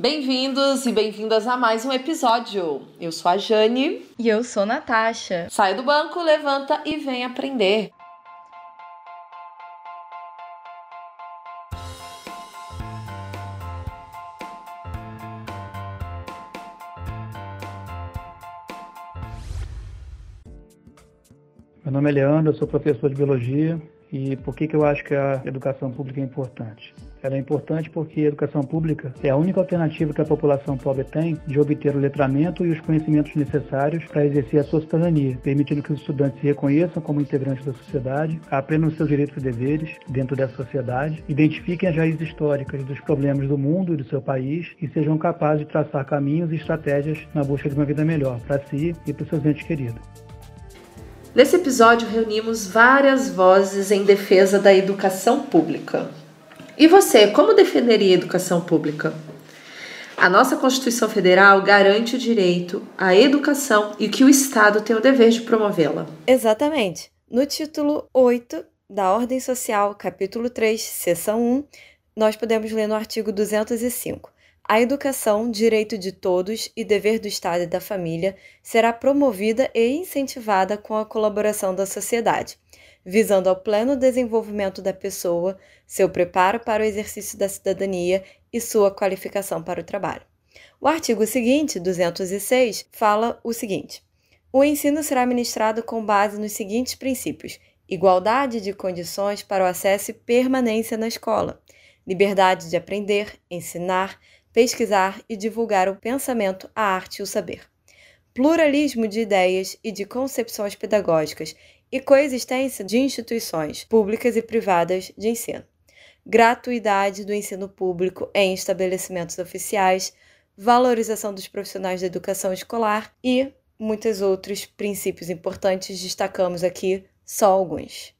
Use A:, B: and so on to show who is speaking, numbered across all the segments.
A: Bem-vindos e bem-vindas a mais um episódio. Eu sou a Jane.
B: E eu sou Natasha.
A: Saia do banco, levanta e vem aprender.
C: Meu nome é Leandro, eu sou professor de biologia e por que, que eu acho que a educação pública é importante? Ela é importante porque a educação pública é a única alternativa que a população pobre tem de obter o letramento e os conhecimentos necessários para exercer a sua cidadania, permitindo que os estudantes se reconheçam como integrantes da sociedade, aprendam seus direitos e deveres dentro dessa sociedade, identifiquem as raízes históricas dos problemas do mundo e do seu país e sejam capazes de traçar caminhos e estratégias na busca de uma vida melhor para si e para seus entes queridos.
A: Nesse episódio, reunimos várias vozes em defesa da educação pública. E você, como defenderia a educação pública? A nossa Constituição Federal garante o direito à educação e que o Estado tem o dever de promovê-la.
B: Exatamente. No título 8 da Ordem Social, capítulo 3, seção 1, nós podemos ler no artigo 205. A educação, direito de todos e dever do Estado e da família, será promovida e incentivada com a colaboração da sociedade visando ao pleno desenvolvimento da pessoa, seu preparo para o exercício da cidadania e sua qualificação para o trabalho. O artigo seguinte, 206, fala o seguinte: O ensino será ministrado com base nos seguintes princípios: igualdade de condições para o acesso e permanência na escola, liberdade de aprender, ensinar, pesquisar e divulgar o pensamento, a arte e o saber, pluralismo de ideias e de concepções pedagógicas e coexistência de instituições públicas e privadas de ensino, gratuidade do ensino público em estabelecimentos oficiais, valorização dos profissionais da educação escolar e muitos outros princípios importantes, destacamos aqui só alguns.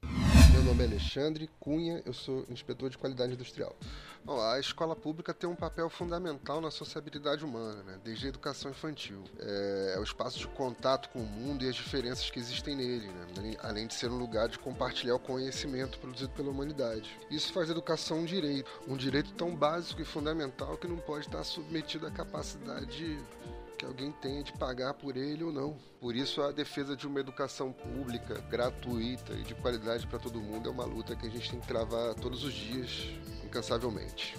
D: Nome é Alexandre Cunha, eu sou inspetor de qualidade industrial. Bom, a escola pública tem um papel fundamental na sociabilidade humana, né? desde a educação infantil. É, é, o espaço de contato com o mundo e as diferenças que existem nele, né? além de ser um lugar de compartilhar o conhecimento produzido pela humanidade. Isso faz a educação um direito, um direito tão básico e fundamental que não pode estar submetido à capacidade que alguém tenha de pagar por ele ou não. Por isso, a defesa de uma educação pública, gratuita e de qualidade para todo mundo é uma luta que a gente tem que travar todos os dias, incansavelmente.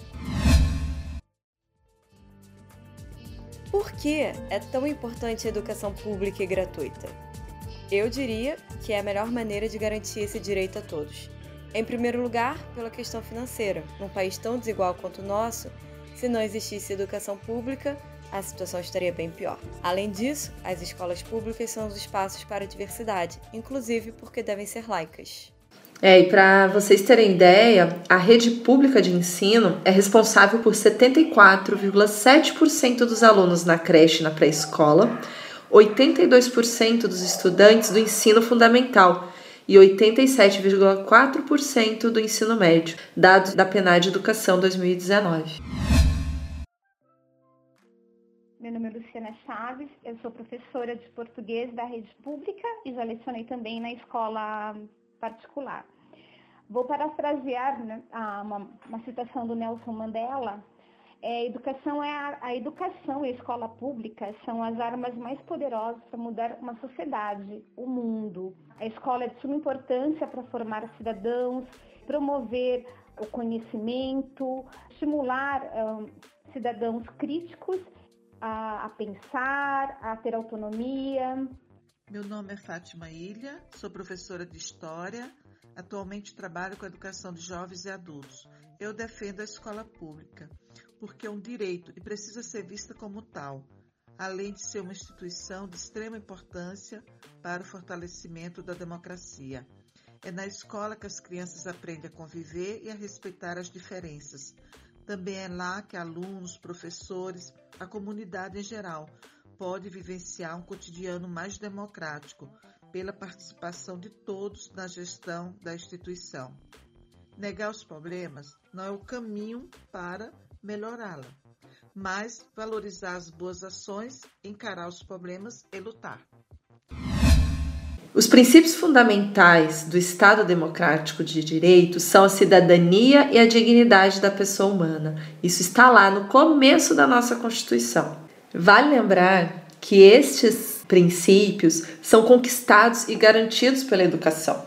B: Por que é tão importante a educação pública e gratuita? Eu diria que é a melhor maneira de garantir esse direito a todos. Em primeiro lugar, pela questão financeira. Num país tão desigual quanto o nosso, se não existisse educação pública, a situação estaria bem pior. Além disso, as escolas públicas são os espaços para a diversidade, inclusive porque devem ser laicas.
A: É, e para vocês terem ideia, a rede pública de ensino é responsável por 74,7% dos alunos na creche e na pré-escola, 82% dos estudantes do ensino fundamental e 87,4% do ensino médio, dados da PNAD Educação 2019.
E: Meu nome é Luciana Chaves, eu sou professora de português da rede pública e já lecionei também na escola particular. Vou parafrasear né, uma, uma, citação do Nelson Mandela. É, educação é a, a educação e a escola pública são as armas mais poderosas para mudar uma sociedade, o mundo. A escola é de suma importância para formar cidadãos, promover o conhecimento, estimular um, cidadãos críticos a, a pensar, a ter autonomia.
F: Meu nome é Fátima Ilha, sou professora de História. Atualmente trabalho com a educação de jovens e adultos. Eu defendo a escola pública, porque é um direito e precisa ser vista como tal, além de ser uma instituição de extrema importância para o fortalecimento da democracia. É na escola que as crianças aprendem a conviver e a respeitar as diferenças. Também é lá que alunos, professores, a comunidade em geral pode vivenciar um cotidiano mais democrático pela participação de todos na gestão da instituição. Negar os problemas não é o caminho para melhorá-la, mas valorizar as boas ações, encarar os problemas e lutar.
A: Os princípios fundamentais do Estado democrático de direito são a cidadania e a dignidade da pessoa humana. Isso está lá no começo da nossa Constituição. Vale lembrar que estes princípios são conquistados e garantidos pela educação.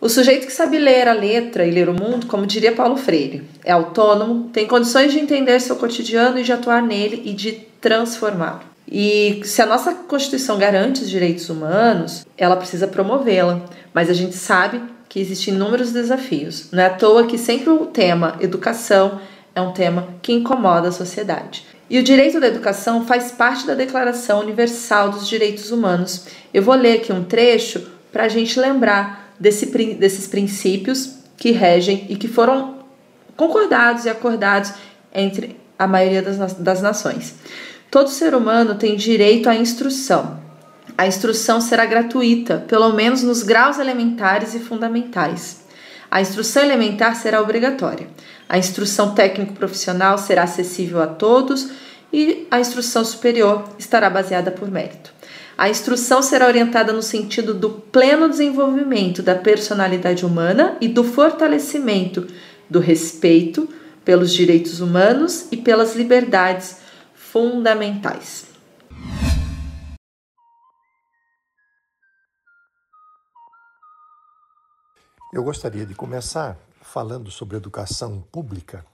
A: O sujeito que sabe ler a letra e ler o mundo, como diria Paulo Freire, é autônomo, tem condições de entender seu cotidiano e de atuar nele e de transformá-lo. E se a nossa Constituição garante os direitos humanos, ela precisa promovê-la. Mas a gente sabe que existem inúmeros desafios. Não é à toa que sempre o tema educação é um tema que incomoda a sociedade. E o direito da educação faz parte da Declaração Universal dos Direitos Humanos. Eu vou ler aqui um trecho para a gente lembrar desse, desses princípios que regem e que foram concordados e acordados entre a maioria das, das nações. Todo ser humano tem direito à instrução. A instrução será gratuita, pelo menos nos graus elementares e fundamentais. A instrução elementar será obrigatória. A instrução técnico-profissional será acessível a todos e a instrução superior estará baseada por mérito. A instrução será orientada no sentido do pleno desenvolvimento da personalidade humana e do fortalecimento do respeito pelos direitos humanos e pelas liberdades fundamentais.
G: Eu gostaria de começar falando sobre educação pública,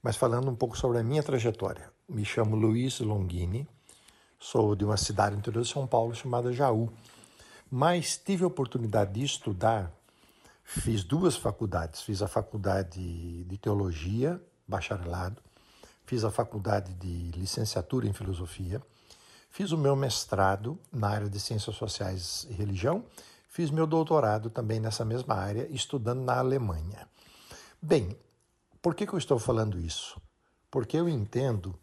G: mas falando um pouco sobre a minha trajetória. Me chamo Luiz Longini, sou de uma cidade interior de São Paulo chamada Jaú, mas tive a oportunidade de estudar, fiz duas faculdades, fiz a faculdade de teologia, bacharelado, fiz a faculdade de licenciatura em filosofia, fiz o meu mestrado na área de ciências sociais e religião, fiz meu doutorado também nessa mesma área, estudando na Alemanha. Bem, por que, que eu estou falando isso? Porque eu entendo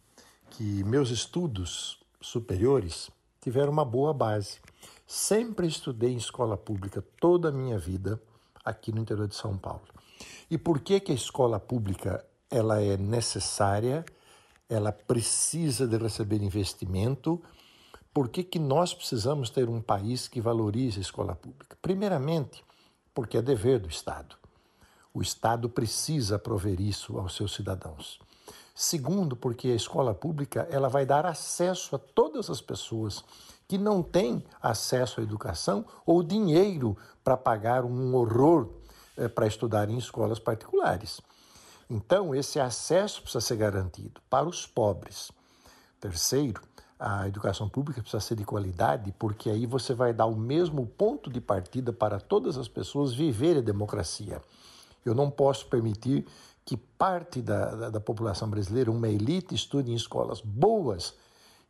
G: que meus estudos superiores tiveram uma boa base. Sempre estudei em escola pública toda a minha vida aqui no interior de São Paulo. E por que, que a escola pública ela é necessária ela precisa de receber investimento. Por que, que nós precisamos ter um país que valorize a escola pública? Primeiramente, porque é dever do Estado. O Estado precisa prover isso aos seus cidadãos. Segundo, porque a escola pública ela vai dar acesso a todas as pessoas que não têm acesso à educação ou dinheiro para pagar um horror eh, para estudar em escolas particulares. Então, esse acesso precisa ser garantido para os pobres. Terceiro, a educação pública precisa ser de qualidade, porque aí você vai dar o mesmo ponto de partida para todas as pessoas viverem a democracia. Eu não posso permitir que parte da, da, da população brasileira, uma elite, estude em escolas boas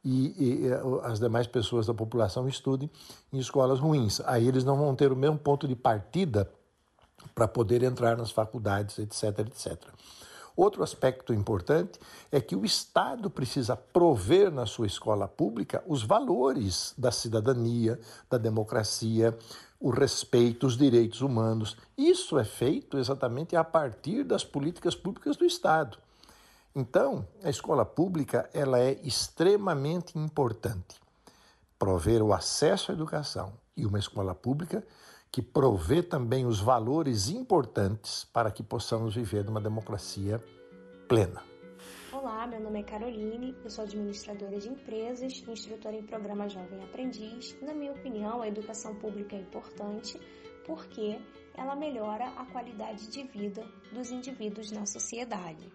G: e, e, as demais pessoas da população estudem em escolas ruins. Aí eles não vão ter o mesmo ponto de partida para poder entrar nas faculdades, etc, etc. Outro aspecto importante é que o Estado precisa prover na sua escola pública os valores da cidadania, da democracia, o respeito, os direitos humanos. Isso é feito exatamente a partir das políticas públicas do Estado. Então, a escola pública ela é extremamente importante. Prover o acesso à educação e uma escola pública que provê também os valores importantes para que possamos viver numa democracia plena.
H: Olá, meu nome é Caroline, eu sou administradora de empresas, instrutora em programa Jovem Aprendiz. Na minha opinião, a educação pública é importante porque ela melhora a qualidade de vida dos indivíduos na sociedade.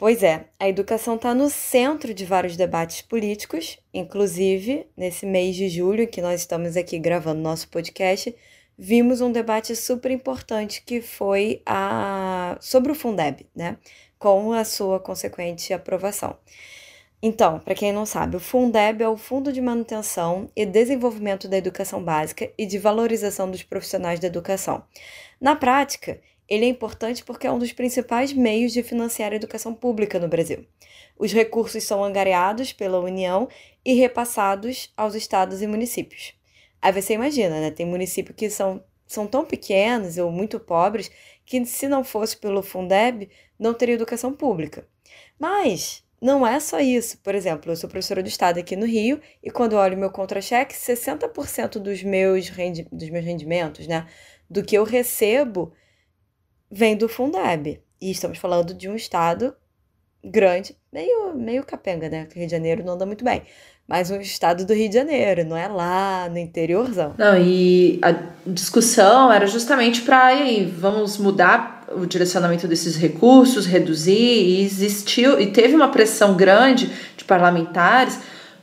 B: Pois é, a educação está no centro de vários debates políticos, inclusive nesse mês de julho que nós estamos aqui gravando nosso podcast, vimos um debate super importante que foi a sobre o Fundeb, né? Com a sua consequente aprovação. Então, para quem não sabe, o Fundeb é o Fundo de Manutenção e Desenvolvimento da Educação Básica e de Valorização dos Profissionais da Educação. Na prática, ele é importante porque é um dos principais meios de financiar a educação pública no Brasil. Os recursos são angariados pela União e repassados aos estados e municípios. Aí você imagina, né? Tem municípios que são, são tão pequenos ou muito pobres que, se não fosse pelo Fundeb, não teria educação pública. Mas não é só isso. Por exemplo, eu sou professora do Estado aqui no Rio e quando olho meu contra-cheque, 60% dos meus, rendi dos meus rendimentos, né, do que eu recebo, vem do Fundeb. E estamos falando de um estado grande, meio, meio capenga, né? Que Rio de Janeiro não anda muito bem. Mas um estado do Rio de Janeiro, não é lá no interiorzão.
A: Não, e a discussão era justamente para vamos mudar o direcionamento desses recursos, reduzir, e existiu, e teve uma pressão grande de parlamentares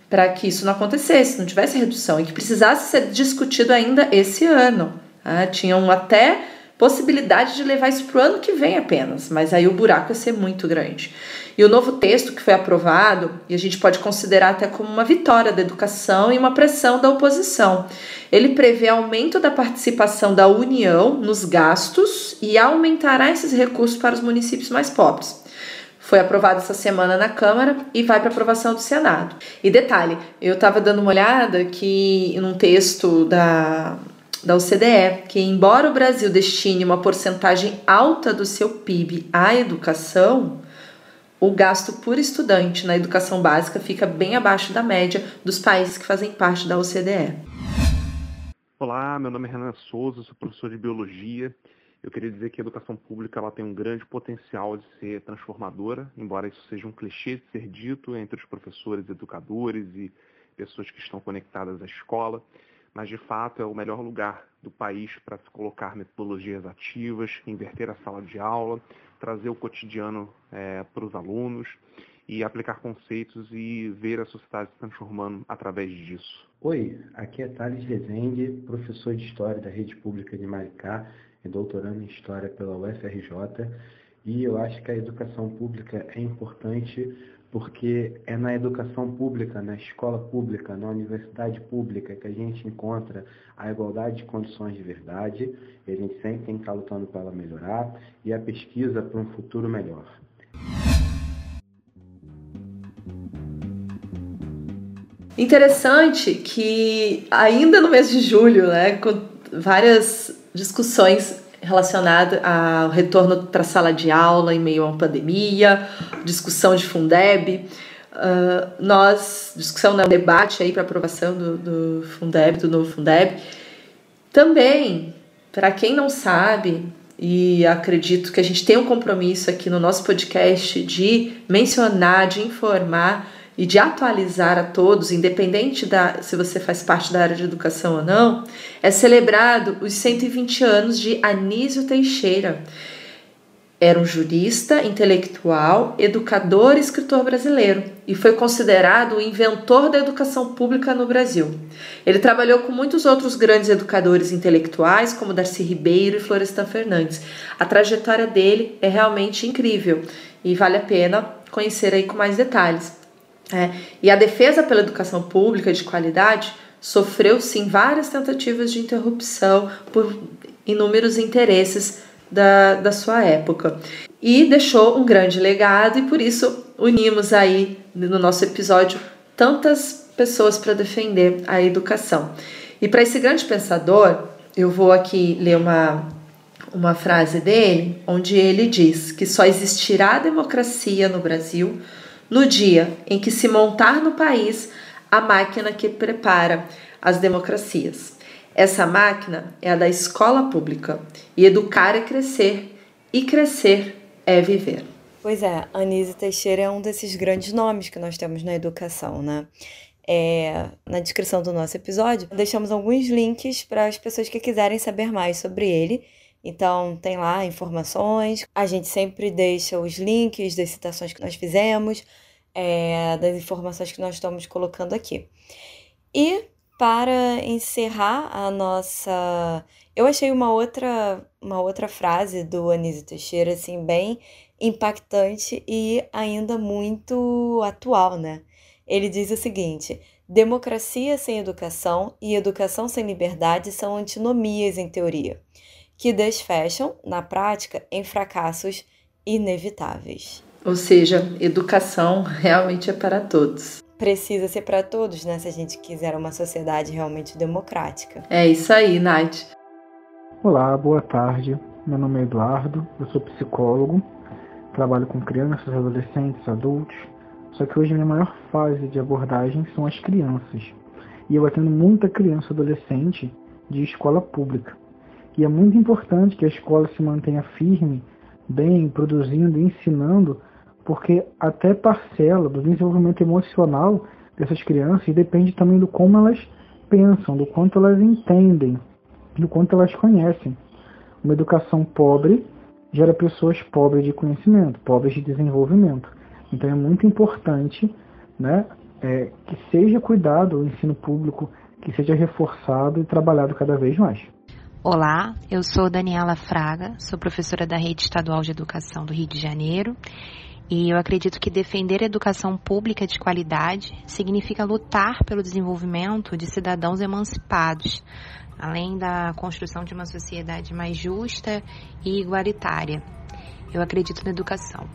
A: para que isso não acontecesse, não tivesse redução, e que precisasse ser discutido ainda esse ano. Né? Tinham até possibilidade de levar isso para o ano que vem apenas, mas aí o buraco ia ser muito grande. E o novo texto que foi aprovado, e a gente pode considerar até como uma vitória da educação e uma pressão da oposição. Ele prevê aumento da participação da União nos gastos e aumentará esses recursos para os municípios mais pobres. Foi aprovado essa semana na Câmara e vai para aprovação do Senado. E detalhe, eu estava dando uma olhada que num texto da da OCDE, que embora o Brasil destine uma porcentagem alta do seu PIB à educação, o gasto por estudante na educação básica fica bem abaixo da média dos países que fazem parte da OCDE.
I: Olá, meu nome é Renan Souza, sou professor de biologia. Eu queria dizer que a educação pública ela tem um grande potencial de ser transformadora, embora isso seja um clichê de ser dito entre os professores, educadores e pessoas que estão conectadas à escola mas de fato é o melhor lugar do país para se colocar metodologias ativas, inverter a sala de aula, trazer o cotidiano é, para os alunos e aplicar conceitos e ver a sociedade se transformando através disso.
J: Oi, aqui é Thales Rezende, professor de História da Rede Pública de Maricá e doutorando em História pela UFRJ. E eu acho que a educação pública é importante porque é na educação pública, na escola pública, na universidade pública que a gente encontra a igualdade de condições de verdade, e a gente sempre tem que estar lutando para ela melhorar, e a pesquisa para um futuro melhor.
A: Interessante que ainda no mês de julho, né, com várias discussões relacionada ao retorno para a sala de aula em meio a uma pandemia, discussão de Fundeb. Uh, nós, discussão, né, debate aí para aprovação do, do Fundeb, do novo Fundeb. Também, para quem não sabe, e acredito que a gente tem um compromisso aqui no nosso podcast de mencionar, de informar e de atualizar a todos, independente da se você faz parte da área de educação ou não, é celebrado os 120 anos de Anísio Teixeira. Era um jurista, intelectual, educador e escritor brasileiro e foi considerado o inventor da educação pública no Brasil. Ele trabalhou com muitos outros grandes educadores intelectuais, como Darcy Ribeiro e Florestan Fernandes. A trajetória dele é realmente incrível e vale a pena conhecer aí com mais detalhes. É, e a defesa pela educação pública de qualidade sofreu sim várias tentativas de interrupção por inúmeros interesses da, da sua época. E deixou um grande legado, e por isso unimos aí no nosso episódio tantas pessoas para defender a educação. E para esse grande pensador, eu vou aqui ler uma, uma frase dele, onde ele diz que só existirá democracia no Brasil no dia em que se montar no país a máquina que prepara as democracias. Essa máquina é a da escola pública. E educar é crescer, e crescer é viver.
B: Pois é, Anise Teixeira é um desses grandes nomes que nós temos na educação, né? É, na descrição do nosso episódio, deixamos alguns links para as pessoas que quiserem saber mais sobre ele. Então, tem lá informações. A gente sempre deixa os links das citações que nós fizemos, é, das informações que nós estamos colocando aqui. E para encerrar a nossa. Eu achei uma outra, uma outra frase do Anísio Teixeira, assim, bem impactante e ainda muito atual, né? Ele diz o seguinte: democracia sem educação e educação sem liberdade são antinomias em teoria que desfecham, na prática, em fracassos inevitáveis.
A: Ou seja, educação realmente é para todos.
B: Precisa ser para todos, né? Se a gente quiser uma sociedade realmente democrática.
A: É isso aí, Nath.
C: Olá, boa tarde. Meu nome é Eduardo, eu sou psicólogo, trabalho com crianças, adolescentes, adultos,
K: Só que hoje a minha maior fase de abordagem são as crianças. E eu atendo muita criança e adolescente de escola pública. E é muito importante que a escola se mantenha firme, bem, produzindo ensinando, porque até parcela do desenvolvimento emocional dessas crianças depende também do como elas pensam, do quanto elas entendem, do quanto elas conhecem. Uma educação pobre gera pessoas pobres de conhecimento, pobres de desenvolvimento. Então é muito importante né, é, que seja cuidado o ensino público, que seja reforçado e trabalhado cada vez mais.
L: Olá, eu sou Daniela Fraga, sou professora da Rede Estadual de Educação do Rio de Janeiro e eu acredito que defender a educação pública de qualidade significa lutar pelo desenvolvimento de cidadãos emancipados, além da construção de uma sociedade mais justa e igualitária. Eu acredito na educação.